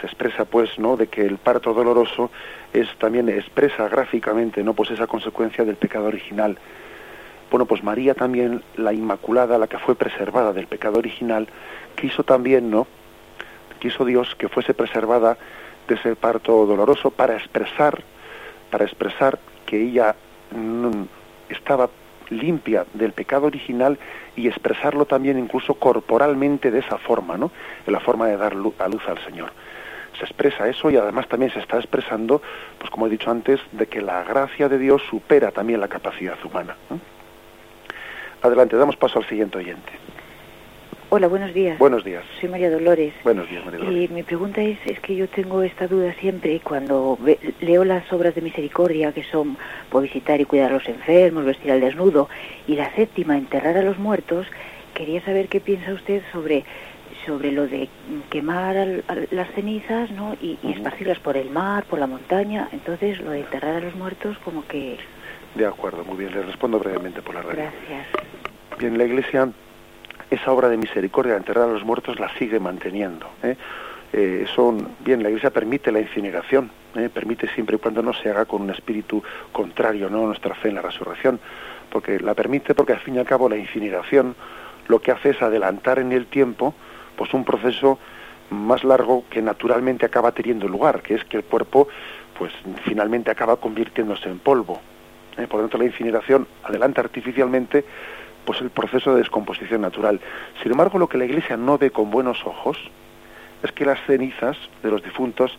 Se expresa pues, ¿no? De que el parto doloroso es también expresa gráficamente, ¿no? Pues esa consecuencia del pecado original. Bueno, pues María también, la Inmaculada, la que fue preservada del pecado original, quiso también, ¿no? Quiso Dios que fuese preservada de ese parto doloroso para expresar, para expresar que ella mm, estaba limpia del pecado original y expresarlo también incluso corporalmente de esa forma, ¿no? En la forma de dar a luz al Señor. Se expresa eso y además también se está expresando, pues como he dicho antes, de que la gracia de Dios supera también la capacidad humana. Adelante, damos paso al siguiente oyente. Hola, buenos días. Buenos días. Soy María Dolores. Buenos días, María Dolores. Y mi pregunta es, es que yo tengo esta duda siempre cuando leo las obras de misericordia que son por visitar y cuidar a los enfermos, vestir al desnudo, y la séptima, enterrar a los muertos, quería saber qué piensa usted sobre sobre lo de quemar las cenizas ¿no? y, esparcirlas por el mar, por la montaña. Entonces, lo de enterrar a los muertos, como que... De acuerdo, muy bien. Le respondo brevemente por la red. Gracias. Bien, la Iglesia esa obra de misericordia de enterrar a los muertos la sigue manteniendo. ¿eh? Eh, son, bien, la Iglesia permite la incineración, ¿eh? permite siempre y cuando no se haga con un espíritu contrario ¿no? a nuestra fe en la resurrección, porque la permite porque al fin y al cabo la incineración lo que hace es adelantar en el tiempo pues un proceso más largo que naturalmente acaba teniendo lugar, que es que el cuerpo pues finalmente acaba convirtiéndose en polvo. Por lo tanto la incineración adelanta artificialmente pues el proceso de descomposición natural. Sin embargo, lo que la Iglesia no ve con buenos ojos es que las cenizas de los difuntos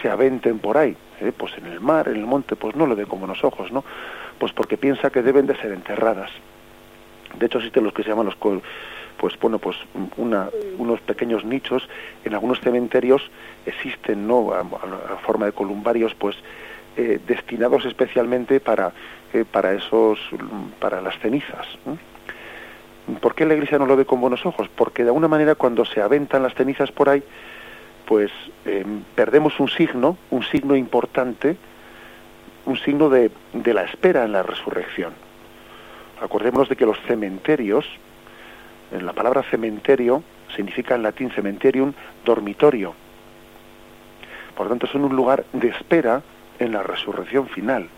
se aventen por ahí, ¿eh? pues en el mar, en el monte, pues no lo ve con buenos ojos, ¿no? Pues porque piensa que deben de ser enterradas. De hecho, existen los que se llaman los pues bueno, pues una, unos pequeños nichos en algunos cementerios existen, ¿no? A, forma de columbarios, pues eh, destinados especialmente para eh, para esos para las cenizas. ¿Por qué la Iglesia no lo ve con buenos ojos? Porque de alguna manera cuando se aventan las cenizas por ahí, pues eh, perdemos un signo, un signo importante, un signo de, de, la espera en la resurrección. Acordémonos de que los cementerios, en la palabra cementerio significa en latín cementerium dormitorio. Por lo tanto, son un lugar de espera en la resurrección final.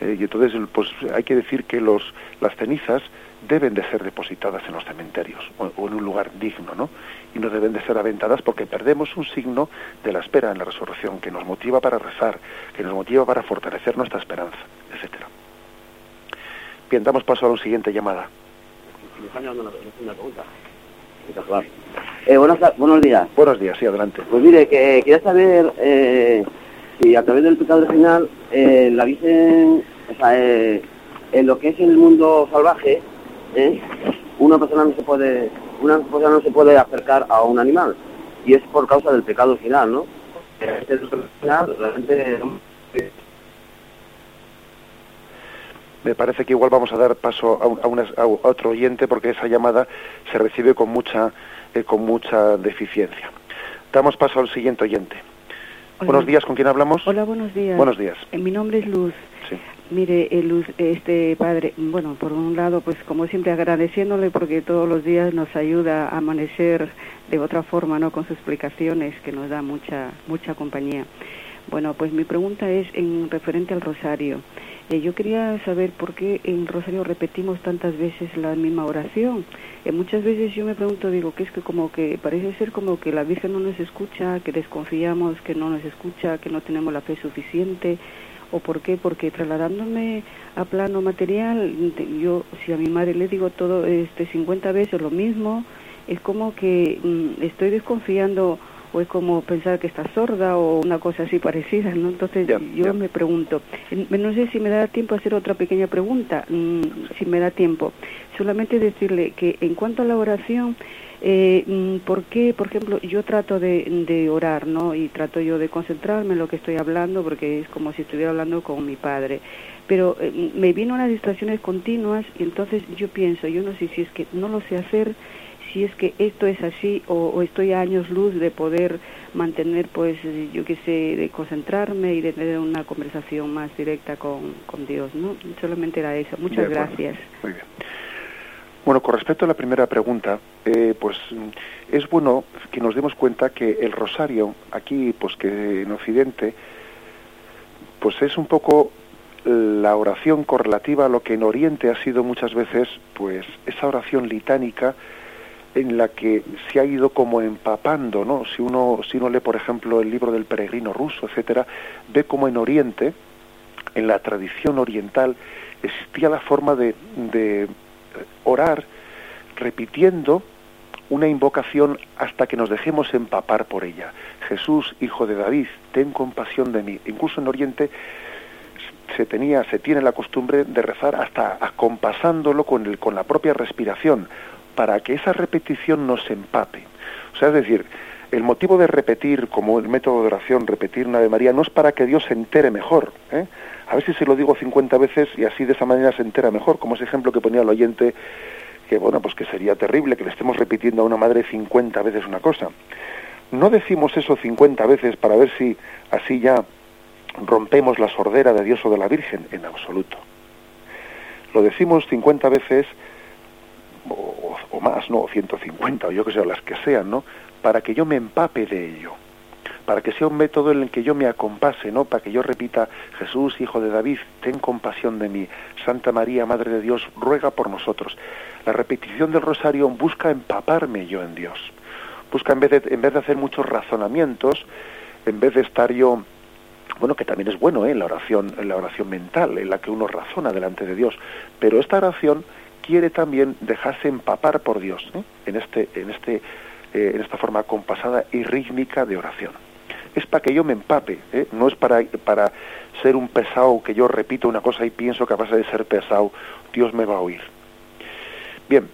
Eh, y entonces, pues hay que decir que los, las cenizas deben de ser depositadas en los cementerios o, en un lugar digno, ¿no? Y no deben de ser aventadas porque perdemos un signo de la espera en la resurrección que nos motiva para rezar, que nos motiva para fortalecer nuestra esperanza, etcétera. Bien, damos paso a la siguiente llamada. Eh, buenos, buenos días. Buenos días, sí, adelante. Pues mire, que quería saber eh, si a través del pecado original eh, la Virgen, o sea, eh, en lo que es el mundo salvaje, ¿eh? una persona no se puede una persona no se puede acercar a un animal y es por causa del pecado original, ¿no? Este final, realmente me parece que igual vamos a dar paso a, a, otro oyente porque esa llamada se recibe con mucha eh, con mucha deficiencia. Damos paso al siguiente oyente. Buenos días, ¿con quién hablamos? Hola, buenos días. Buenos días. Eh, mi nombre es Luz. Sí. Mire, eh, Luz, este padre, bueno, por un lado, pues como siempre agradeciéndole porque todos los días nos ayuda a amanecer de otra forma, ¿no? Con sus explicaciones que nos da mucha mucha compañía. Bueno, pues mi pregunta es en referente al rosario. Eh, yo quería saber por qué en Rosario repetimos tantas veces la misma oración. Eh, muchas veces yo me pregunto, digo, que es que como que parece ser como que la Virgen no nos escucha, que desconfiamos que no nos escucha, que no tenemos la fe suficiente. ¿O por qué? Porque trasladándome a plano material, yo si a mi madre le digo todo este 50 veces lo mismo, es como que mm, estoy desconfiando o es como pensar que está sorda o una cosa así parecida, ¿no? Entonces yo me pregunto, no sé si me da tiempo a hacer otra pequeña pregunta, mm, si me da tiempo, solamente decirle que en cuanto a la oración, eh, mm, ¿por qué, por ejemplo, yo trato de, orar, ¿no? Y trato yo de concentrarme en lo que estoy hablando porque es como si estuviera hablando con mi padre. Pero eh, me vino unas distracciones continuas y entonces yo pienso, yo no sé si es que no lo sé hacer, si es que esto es así o, estoy a años luz de poder mantener, pues, yo qué sé, de concentrarme y de tener una conversación más directa con, con Dios, ¿no? Solamente era eso. Muchas gracias. Muy bien. Bueno, con respecto a la primera pregunta, eh, pues es bueno que nos demos cuenta que el rosario, aquí, pues que en Occidente, pues es un poco la oración correlativa a lo que en Oriente ha sido muchas veces, pues esa oración litánica en la que se ha ido como empapando, ¿no? Si uno, si uno lee, por ejemplo, el libro del peregrino ruso, etcétera, ve como en Oriente, en la tradición oriental, existía la forma de, de orar repitiendo una invocación hasta que nos dejemos empapar por ella. Jesús, hijo de David, ten compasión de mí. Incluso en Oriente se tenía, se tiene la costumbre de rezar hasta acompasándolo con, el, con la propia respiración, para que esa repetición nos empape. O sea, es decir, el motivo de repetir, como el método de oración, repetir una de María, no es para que Dios se entere mejor. ¿eh? A ver si se lo digo 50 veces y así de esa manera se entera mejor, como ese ejemplo que ponía el oyente, que bueno, pues que sería terrible que le estemos repitiendo a una madre 50 veces una cosa. No decimos eso 50 veces para ver si así ya rompemos la sordera de Dios o de la Virgen, en absoluto. Lo decimos 50 veces más, ¿no? O 150, o yo que sé, las que sean, ¿no? Para que yo me empape de ello, para que sea un método en el que yo me acompase, ¿no? Para que yo repita, Jesús, hijo de David, ten compasión de mí, Santa María, Madre de Dios, ruega por nosotros. La repetición del rosario busca empaparme yo en Dios, busca en vez de, en vez de hacer muchos razonamientos, en vez de estar yo bueno, que también es bueno ¿eh? la oración, la oración mental, en la que uno razona delante de Dios, pero esta oración quiere también dejarse empapar por Dios ¿eh? en este en este eh, en esta forma compasada y rítmica de oración es para que yo me empape ¿eh? no es para para ser un pesado que yo repito una cosa y pienso que a base de ser pesado Dios me va a oír bien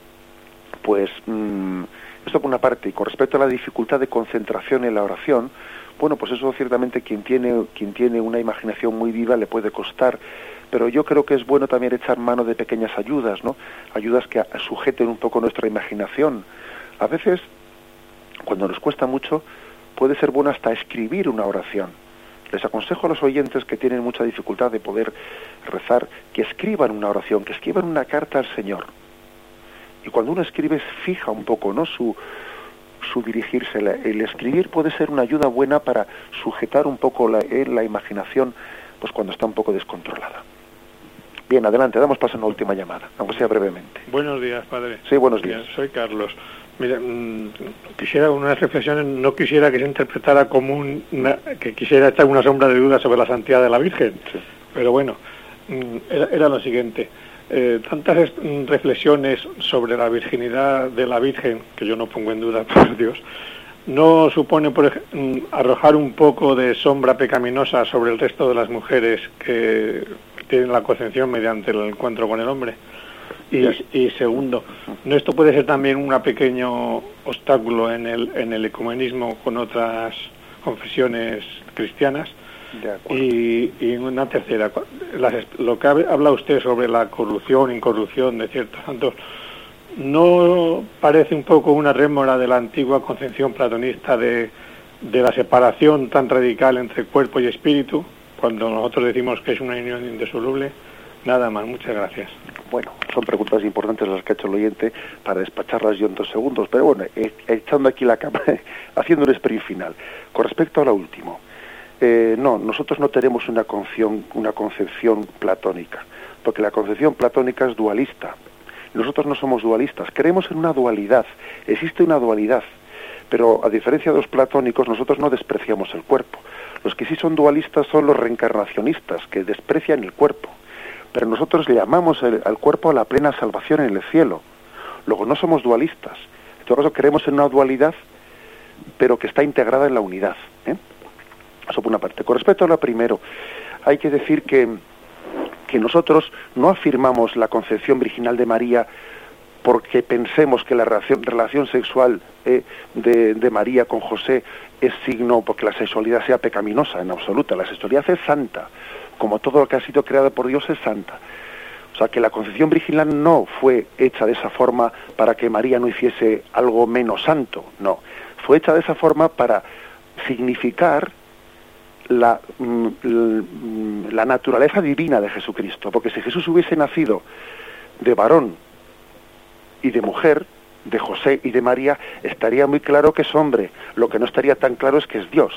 pues mm, esto por una parte y con respecto a la dificultad de concentración en la oración bueno pues eso ciertamente quien tiene quien tiene una imaginación muy viva le puede costar pero yo creo que es bueno también echar mano de pequeñas ayudas, ¿no? Ayudas que sujeten un poco nuestra imaginación. A veces, cuando nos cuesta mucho, puede ser bueno hasta escribir una oración. Les aconsejo a los oyentes que tienen mucha dificultad de poder rezar que escriban una oración, que escriban una carta al Señor. Y cuando uno escribe, fija un poco, ¿no? Su, dirigirse. El escribir puede ser una ayuda buena para sujetar un poco la, eh, la imaginación, pues cuando está un poco descontrolada. Bien, adelante, damos paso a una última llamada, aunque sea brevemente. Buenos días, padre. Sí, buenos días. soy Carlos. Mira, mm, quisiera unas reflexiones, no quisiera que se interpretara como una, que quisiera echar una sombra de duda sobre la santidad de la Virgen, pero bueno, mm, era, lo siguiente. Eh, tantas mm, reflexiones sobre la virginidad de la Virgen, que yo no pongo en duda, [laughs] por Dios, ¿no supone por arrojar un poco de sombra pecaminosa sobre el resto de las mujeres que tienen la concepción mediante el encuentro con el hombre? Y, segundo, esto puede ser también un pequeño obstáculo en el, en el ecumenismo con otras confesiones cristianas. y, y, una tercera, lo que habla usted sobre la corrupción, incorrupción de ciertos santos, ¿no parece un poco una rémora de la antigua concepción platonista de, de la separación tan radical entre cuerpo y espíritu, cuando nosotros decimos que es una unión indisoluble? Nada más, muchas gracias. Bueno, son preguntas importantes las que ha hecho el oyente para despacharlas yo en dos segundos, pero bueno, eh, echando aquí la cámara, [laughs] haciendo un sprint final. Con respecto a lo último, eh, no, nosotros no tenemos una concepción, una concepción platónica, porque la concepción platónica es dualista. Nosotros no somos dualistas, creemos en una dualidad, existe una dualidad, pero a diferencia de los platónicos, nosotros no despreciamos el cuerpo. Los que sí son dualistas son los reencarnacionistas, que desprecian el cuerpo pero nosotros llamamos al cuerpo a la plena salvación en el cielo. Luego no somos dualistas. En todo caso creemos en una dualidad, pero que está integrada en la unidad. ¿eh? Eso por una parte. Con respecto a lo primero, hay que decir que, que nosotros no afirmamos la concepción virginal de María porque pensemos que la relación, sexual eh, de, de, María con José es signo porque la sexualidad sea pecaminosa, en absoluta. La sexualidad es santa como todo lo que ha sido creado por Dios es santa. O sea, que la concepción virginal no fue hecha de esa forma para que María no hiciese algo menos santo, no. Fue hecha de esa forma para significar la, mm, mm, la naturaleza divina de Jesucristo. Porque si Jesús hubiese nacido de varón y de mujer, de José y de María, estaría muy claro que es hombre. Lo que no estaría tan claro es que es Dios.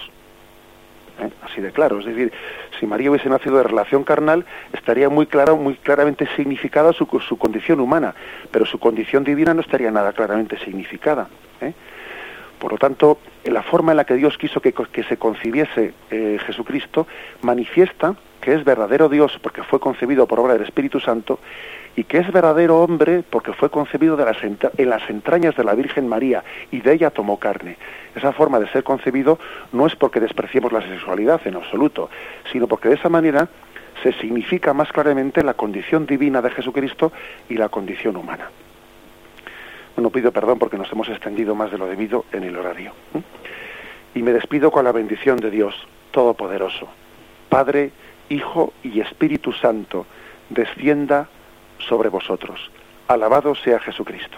¿eh? así de claro. Es decir, si María hubiese nacido de relación carnal, estaría muy clara, muy claramente significada su, su condición humana, pero su condición divina no estaría nada claramente significada. ¿eh? Por lo tanto, la forma en la que Dios quiso que, se concibiese eh, Jesucristo manifiesta que es verdadero Dios porque fue concebido por obra del Espíritu Santo y que es verdadero hombre porque fue concebido en las entrañas de la Virgen María y de ella tomó carne. Esa forma de ser concebido no es porque despreciemos la sexualidad en absoluto, sino porque de esa manera se significa más claramente la condición divina de Jesucristo y la condición humana. Bueno, pido perdón porque nos hemos extendido más de lo debido en el horario. Y me despido con la bendición de Dios Todopoderoso. Padre, Hijo y Espíritu Santo, descienda sobre vosotros. Alabado sea Jesucristo.